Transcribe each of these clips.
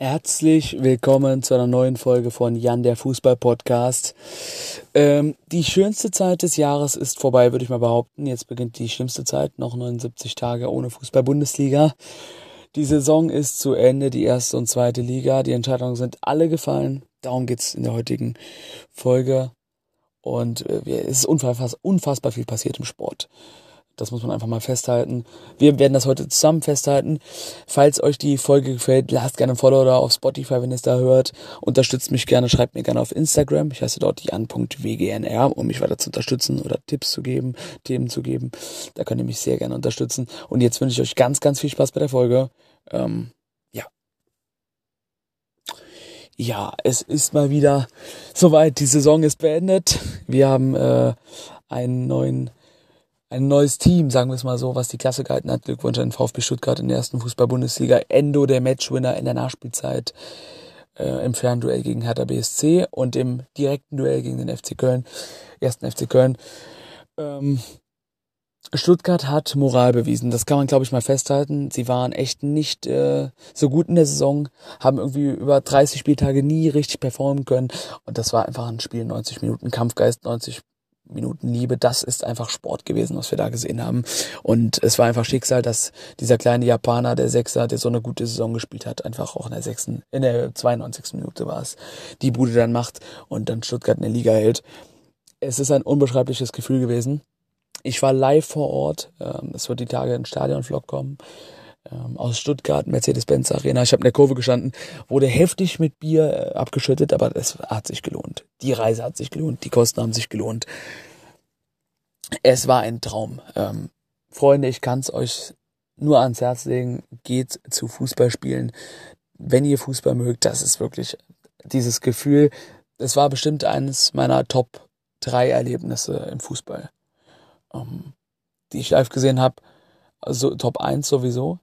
Herzlich willkommen zu einer neuen Folge von Jan der Fußball Podcast. Ähm, die schönste Zeit des Jahres ist vorbei, würde ich mal behaupten. Jetzt beginnt die schlimmste Zeit, noch 79 Tage ohne Fußball-Bundesliga. Die Saison ist zu Ende, die erste und zweite Liga. Die Entscheidungen sind alle gefallen. Darum geht's in der heutigen Folge. Und äh, es ist unfassbar, unfassbar viel passiert im Sport. Das muss man einfach mal festhalten. Wir werden das heute zusammen festhalten. Falls euch die Folge gefällt, lasst gerne ein Follow da auf Spotify, wenn ihr es da hört. Unterstützt mich gerne, schreibt mir gerne auf Instagram. Ich heiße dort jan.wgnr, um mich weiter zu unterstützen oder Tipps zu geben, Themen zu geben. Da könnt ihr mich sehr gerne unterstützen. Und jetzt wünsche ich euch ganz, ganz viel Spaß bei der Folge. Ähm, ja. Ja, es ist mal wieder soweit. Die Saison ist beendet. Wir haben äh, einen neuen ein neues Team, sagen wir es mal so, was die Klasse gehalten hat. Glückwunsch an den VfB Stuttgart in der ersten Fußball-Bundesliga. Endo, der Matchwinner in der Nachspielzeit äh, im Fernduell gegen Hertha BSC und im direkten Duell gegen den FC Köln, ersten FC Köln. Ähm, Stuttgart hat Moral bewiesen. Das kann man, glaube ich, mal festhalten. Sie waren echt nicht äh, so gut in der Saison, haben irgendwie über 30 Spieltage nie richtig performen können. Und das war einfach ein Spiel, 90 Minuten Kampfgeist, 90 Minuten Liebe, das ist einfach Sport gewesen, was wir da gesehen haben. Und es war einfach Schicksal, dass dieser kleine Japaner, der Sechser, der so eine gute Saison gespielt hat, einfach auch in der sechsten, in der 92. Minute war es, die Bude dann macht und dann Stuttgart in der Liga hält. Es ist ein unbeschreibliches Gefühl gewesen. Ich war live vor Ort. Ähm, es wird die Tage ein Stadionvlog kommen ähm, aus Stuttgart, Mercedes-Benz Arena. Ich habe in der Kurve gestanden, wurde heftig mit Bier äh, abgeschüttet, aber es hat sich gelohnt. Die Reise hat sich gelohnt, die Kosten haben sich gelohnt. Es war ein Traum. Ähm, Freunde, ich kann es euch nur ans Herz legen, geht zu Fußballspielen. Wenn ihr Fußball mögt, das ist wirklich dieses Gefühl. Es war bestimmt eines meiner Top 3 Erlebnisse im Fußball, ähm, die ich live gesehen habe. Also Top 1 sowieso.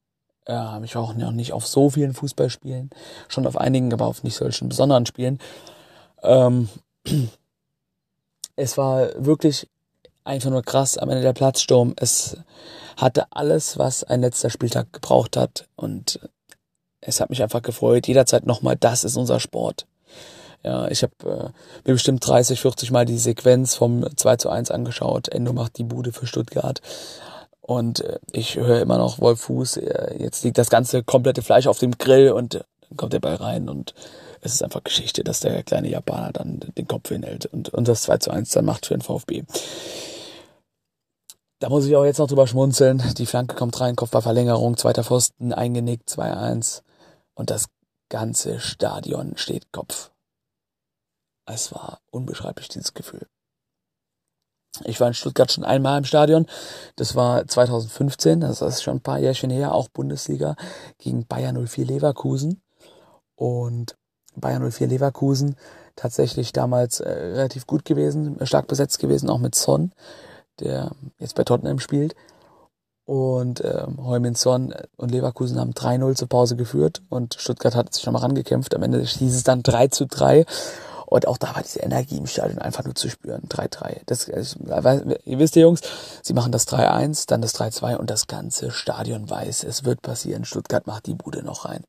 Ja, ich war auch noch nicht auf so vielen Fußballspielen, schon auf einigen, aber auf nicht solchen besonderen Spielen. Ähm, es war wirklich einfach nur krass am Ende der Platzsturm. Es hatte alles, was ein letzter Spieltag gebraucht hat und es hat mich einfach gefreut. Jederzeit nochmal, das ist unser Sport. Ja, ich habe äh, mir bestimmt 30, 40 Mal die Sequenz vom 2 zu 1 angeschaut. Endo macht die Bude für Stuttgart. Und äh, ich höre immer noch Wolf Fuß, äh, jetzt liegt das ganze komplette Fleisch auf dem Grill und dann kommt der Ball rein und es ist einfach Geschichte, dass der kleine Japaner dann den Kopf hinhält und, und das 2 zu 1 dann macht für den VfB. Da muss ich auch jetzt noch drüber schmunzeln. Die Flanke kommt rein, Kopfballverlängerung, zweiter Pfosten, eingenickt, 2-1 und das ganze Stadion steht Kopf. Es war unbeschreiblich, dieses Gefühl. Ich war in Stuttgart schon einmal im Stadion. Das war 2015, das ist schon ein paar Jährchen her, auch Bundesliga gegen Bayern 04 Leverkusen. Und Bayern 04 Leverkusen tatsächlich damals äh, relativ gut gewesen, stark besetzt gewesen, auch mit Son, der jetzt bei Tottenham spielt. Und ähm, Heumin Son und Leverkusen haben 3-0 zur Pause geführt und Stuttgart hat sich nochmal rangekämpft. Am Ende hieß es dann 3 zu 3 und auch da war diese Energie im Stadion einfach nur zu spüren. 3-3. Das, ihr wisst ja, Jungs, sie machen das 3-1, dann das 3-2 und das ganze Stadion weiß, es wird passieren. Stuttgart macht die Bude noch rein.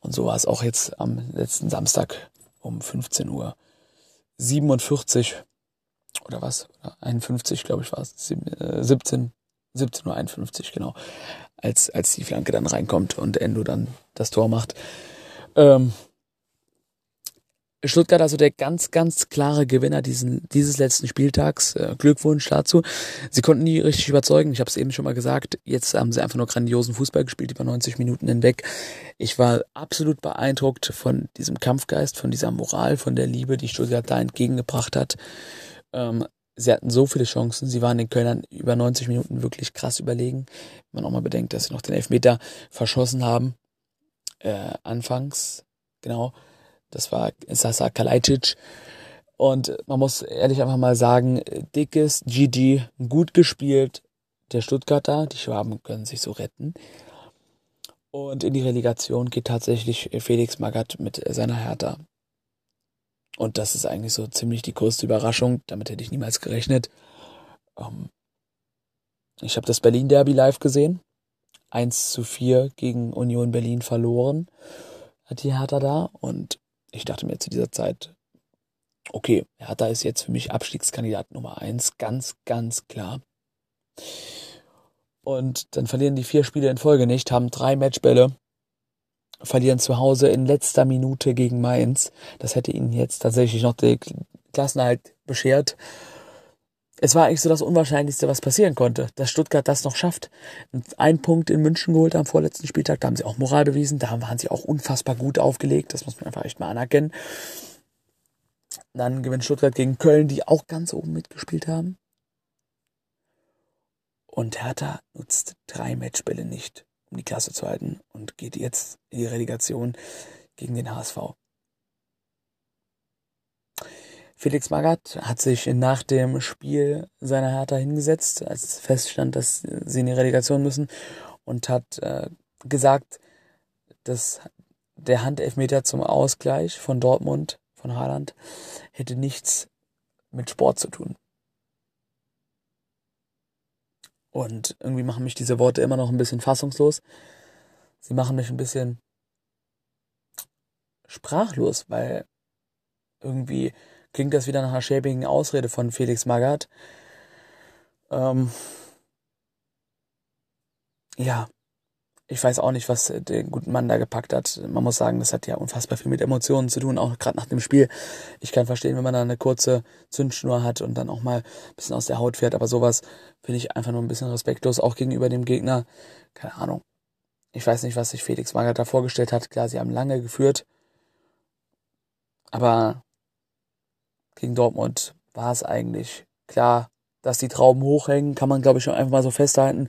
Und so war es auch jetzt am letzten Samstag um 15 Uhr 47 oder was? 51, glaube ich, war es. 17, 17 Uhr 51, genau. Als, als die Flanke dann reinkommt und Endo dann das Tor macht. Ähm, Stuttgart also der ganz, ganz klare Gewinner diesen, dieses letzten Spieltags. Äh, Glückwunsch dazu. Sie konnten nie richtig überzeugen. Ich habe es eben schon mal gesagt. Jetzt haben sie einfach nur grandiosen Fußball gespielt über 90 Minuten hinweg. Ich war absolut beeindruckt von diesem Kampfgeist, von dieser Moral, von der Liebe, die Stuttgart da entgegengebracht hat. Ähm, sie hatten so viele Chancen. Sie waren den Kölnern über 90 Minuten wirklich krass überlegen. Wenn man auch mal bedenkt, dass sie noch den Elfmeter verschossen haben. Äh, anfangs, genau das war Sasa Kalajdzic. Und man muss ehrlich einfach mal sagen, dickes GG, gut gespielt. Der Stuttgarter, die Schwaben können sich so retten. Und in die Relegation geht tatsächlich Felix Magath mit seiner Hertha. Und das ist eigentlich so ziemlich die größte Überraschung. Damit hätte ich niemals gerechnet. Ähm, ich habe das Berlin-Derby live gesehen. 1 zu 4 gegen Union Berlin verloren hat die Hertha da und ich dachte mir zu dieser Zeit, okay, Hertha ist jetzt für mich Abstiegskandidat Nummer eins, ganz, ganz klar. Und dann verlieren die vier Spiele in Folge nicht, haben drei Matchbälle, verlieren zu Hause in letzter Minute gegen Mainz. Das hätte ihnen jetzt tatsächlich noch die Klassenhalt beschert. Es war eigentlich so das Unwahrscheinlichste, was passieren konnte, dass Stuttgart das noch schafft. Ein Punkt in München geholt am vorletzten Spieltag, da haben sie auch Moral bewiesen, da waren sie auch unfassbar gut aufgelegt, das muss man einfach echt mal anerkennen. Dann gewinnt Stuttgart gegen Köln, die auch ganz oben mitgespielt haben. Und Hertha nutzt drei Matchbälle nicht, um die Klasse zu halten und geht jetzt in die Relegation gegen den HSV. Felix Magath hat sich nach dem Spiel seiner Hertha hingesetzt, als feststand, dass sie in die Relegation müssen und hat äh, gesagt, dass der Handelfmeter zum Ausgleich von Dortmund, von Haaland, hätte nichts mit Sport zu tun. Und irgendwie machen mich diese Worte immer noch ein bisschen fassungslos. Sie machen mich ein bisschen sprachlos, weil irgendwie klingt das wieder nach einer schäbigen Ausrede von Felix Magath. Ähm, ja, ich weiß auch nicht, was den guten Mann da gepackt hat. Man muss sagen, das hat ja unfassbar viel mit Emotionen zu tun, auch gerade nach dem Spiel. Ich kann verstehen, wenn man da eine kurze Zündschnur hat und dann auch mal ein bisschen aus der Haut fährt, aber sowas finde ich einfach nur ein bisschen respektlos, auch gegenüber dem Gegner. Keine Ahnung. Ich weiß nicht, was sich Felix Magath da vorgestellt hat. Klar, sie haben lange geführt. Aber gegen Dortmund war es eigentlich klar, dass die Trauben hochhängen, kann man glaube ich schon einfach mal so festhalten.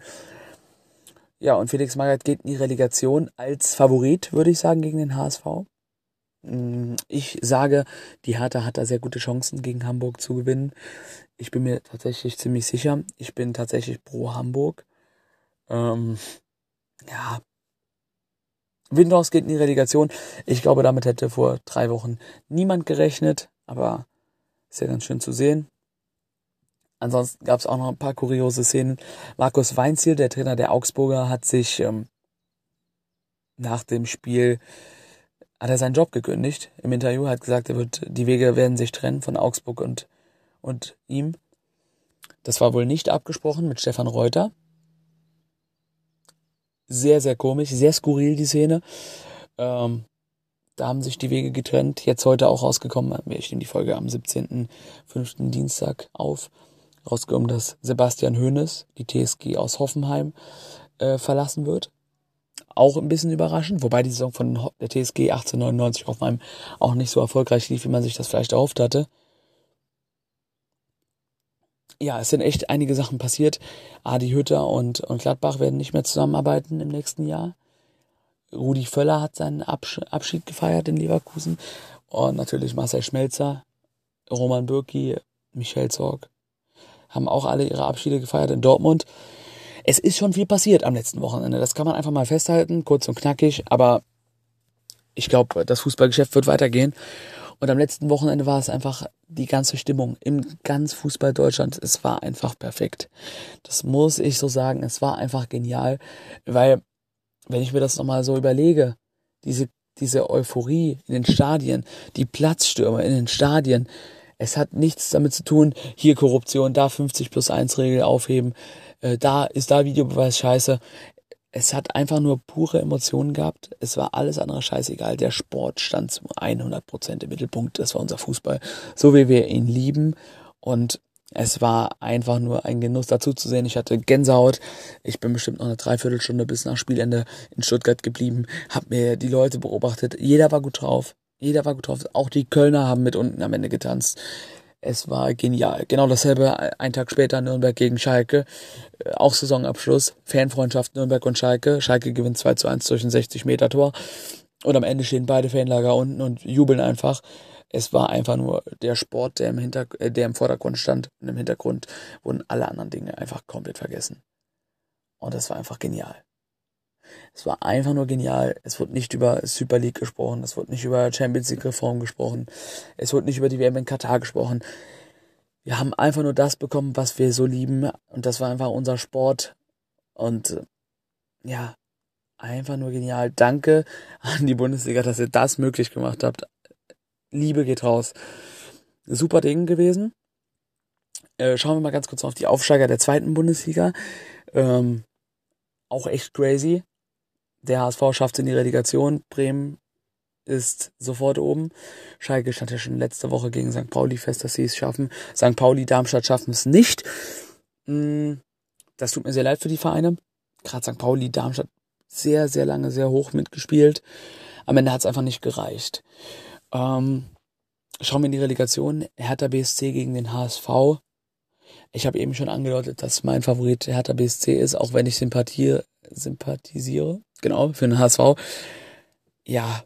Ja, und Felix Magath geht in die Relegation als Favorit, würde ich sagen, gegen den HSV. Mm, ich sage, die Hertha hat da sehr gute Chancen, gegen Hamburg zu gewinnen. Ich bin mir tatsächlich ziemlich sicher. Ich bin tatsächlich pro Hamburg. Ähm, ja. Windhaus geht in die Relegation. Ich glaube, damit hätte vor drei Wochen niemand gerechnet. Aber ist ja ganz schön zu sehen. Ansonsten gab es auch noch ein paar kuriose Szenen. Markus Weinziel, der Trainer der Augsburger, hat sich ähm, nach dem Spiel hat er seinen Job gekündigt. Im Interview hat gesagt, er wird die Wege werden sich trennen von Augsburg und und ihm. Das war wohl nicht abgesprochen mit Stefan Reuter. Sehr sehr komisch, sehr skurril die Szene. Ähm, da haben sich die Wege getrennt. Jetzt heute auch rausgekommen. Ich nehme die Folge am 17.05. Dienstag auf. Rausgekommen, dass Sebastian Hoeneß, die TSG aus Hoffenheim, äh, verlassen wird. Auch ein bisschen überraschend, wobei die Saison von der TSG 1899 Hoffenheim auch nicht so erfolgreich lief, wie man sich das vielleicht erhofft hatte. Ja, es sind echt einige Sachen passiert. Adi Hütter und, und Gladbach werden nicht mehr zusammenarbeiten im nächsten Jahr. Rudi Völler hat seinen Abschied gefeiert in Leverkusen. Und natürlich Marcel Schmelzer, Roman Bürki, Michel Zorg haben auch alle ihre Abschiede gefeiert in Dortmund. Es ist schon viel passiert am letzten Wochenende. Das kann man einfach mal festhalten, kurz und knackig. Aber ich glaube, das Fußballgeschäft wird weitergehen. Und am letzten Wochenende war es einfach die ganze Stimmung im ganz Fußball Deutschland. Es war einfach perfekt. Das muss ich so sagen. Es war einfach genial, weil wenn ich mir das nochmal so überlege, diese, diese Euphorie in den Stadien, die Platzstürme in den Stadien, es hat nichts damit zu tun, hier Korruption, da 50 plus 1 Regel aufheben, äh, da ist da Videobeweis scheiße. Es hat einfach nur pure Emotionen gehabt. Es war alles andere scheißegal. Der Sport stand zu 100 Prozent im Mittelpunkt. Das war unser Fußball, so wie wir ihn lieben. Und es war einfach nur ein Genuss dazu zu sehen. Ich hatte Gänsehaut. Ich bin bestimmt noch eine Dreiviertelstunde bis nach Spielende in Stuttgart geblieben, hab mir die Leute beobachtet. Jeder war gut drauf. Jeder war gut drauf. Auch die Kölner haben mit unten am Ende getanzt. Es war genial. Genau dasselbe ein Tag später Nürnberg gegen Schalke. Äh, auch Saisonabschluss. Fanfreundschaft Nürnberg und Schalke. Schalke gewinnt 2 zu 1 durch ein 60 Meter Tor. Und am Ende stehen beide Fanlager unten und jubeln einfach. Es war einfach nur der Sport, der im, Hinter äh, der im Vordergrund stand und im Hintergrund wurden alle anderen Dinge einfach komplett vergessen. Und das war einfach genial. Es war einfach nur genial. Es wurde nicht über Super League gesprochen, es wurde nicht über Champions League Reform gesprochen, es wurde nicht über die WM in Katar gesprochen. Wir haben einfach nur das bekommen, was wir so lieben und das war einfach unser Sport und ja, einfach nur genial. Danke an die Bundesliga, dass ihr das möglich gemacht habt. Liebe geht raus. Super Ding gewesen. Äh, schauen wir mal ganz kurz auf die Aufsteiger der zweiten Bundesliga. Ähm, auch echt crazy. Der HSV schafft in die Relegation. Bremen ist sofort oben. Schalke stand ja schon letzte Woche gegen St. Pauli fest, dass sie es schaffen. St. Pauli, Darmstadt schaffen es nicht. Mm, das tut mir sehr leid für die Vereine. Gerade St. Pauli, Darmstadt sehr, sehr lange, sehr hoch mitgespielt. Am Ende hat es einfach nicht gereicht. Ähm, schauen wir in die Relegation. Hertha BSC gegen den HSV. Ich habe eben schon angedeutet, dass mein Favorit Hertha BSC ist, auch wenn ich Sympathie, sympathisiere. Genau, für den HSV. Ja,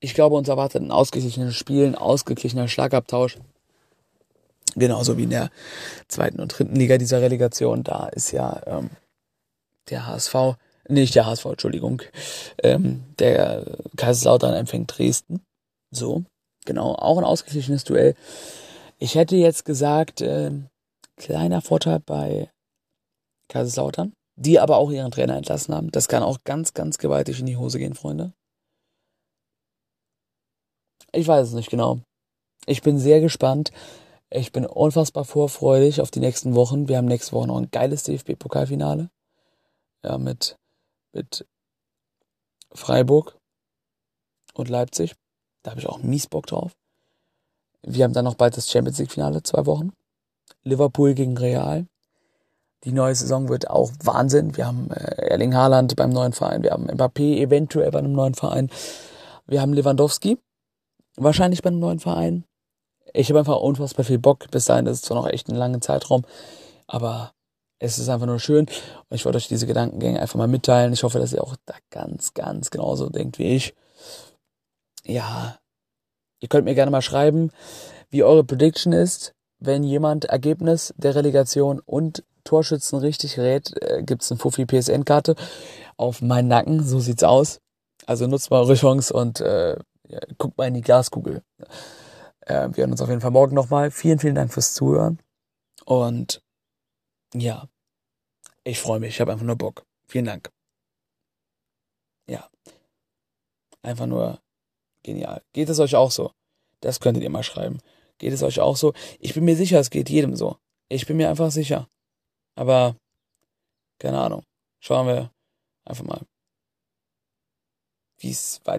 ich glaube, uns erwartet ein ausgeglichenes Spiel, ein ausgeglichener Schlagabtausch. Genauso wie in der zweiten und dritten Liga dieser Relegation. Da ist ja ähm, der HSV, nicht der HSV, Entschuldigung, ähm, der Kaiserslautern empfängt Dresden. So, genau, auch ein ausgeglichenes Duell. Ich hätte jetzt gesagt, äh, kleiner Vorteil bei Kaiserslautern, die aber auch ihren Trainer entlassen haben. Das kann auch ganz, ganz gewaltig in die Hose gehen, Freunde. Ich weiß es nicht genau. Ich bin sehr gespannt. Ich bin unfassbar vorfreudig auf die nächsten Wochen. Wir haben nächste Woche noch ein geiles DFB-Pokalfinale. Ja, mit, mit Freiburg und Leipzig. Da habe ich auch mies Bock drauf. Wir haben dann noch bald das Champions League-Finale, zwei Wochen. Liverpool gegen Real. Die neue Saison wird auch Wahnsinn. Wir haben äh, Erling Haaland beim neuen Verein. Wir haben Mbappé eventuell bei einem neuen Verein. Wir haben Lewandowski wahrscheinlich bei einem neuen Verein. Ich habe einfach unfassbar viel Bock. Bis dahin ist es zwar noch echt ein langer Zeitraum, aber es ist einfach nur schön. Und ich wollte euch diese Gedankengänge einfach mal mitteilen. Ich hoffe, dass ihr auch da ganz, ganz genauso denkt wie ich. Ja, ihr könnt mir gerne mal schreiben, wie eure Prediction ist. Wenn jemand Ergebnis der Relegation und Torschützen richtig rät, äh, gibt's eine Fuffi PSN-Karte auf meinen Nacken. So sieht's aus. Also nutzt mal eure Chance und äh, ja, guckt mal in die Glaskugel. Äh, wir hören uns auf jeden Fall morgen nochmal. Vielen, vielen Dank fürs Zuhören. Und ja, ich freue mich. Ich habe einfach nur Bock. Vielen Dank. Ja. Einfach nur genial. Geht es euch auch so? Das könntet ihr mal schreiben. Geht es euch auch so? Ich bin mir sicher, es geht jedem so. Ich bin mir einfach sicher. Aber keine Ahnung. Schauen wir einfach mal, wie es weiter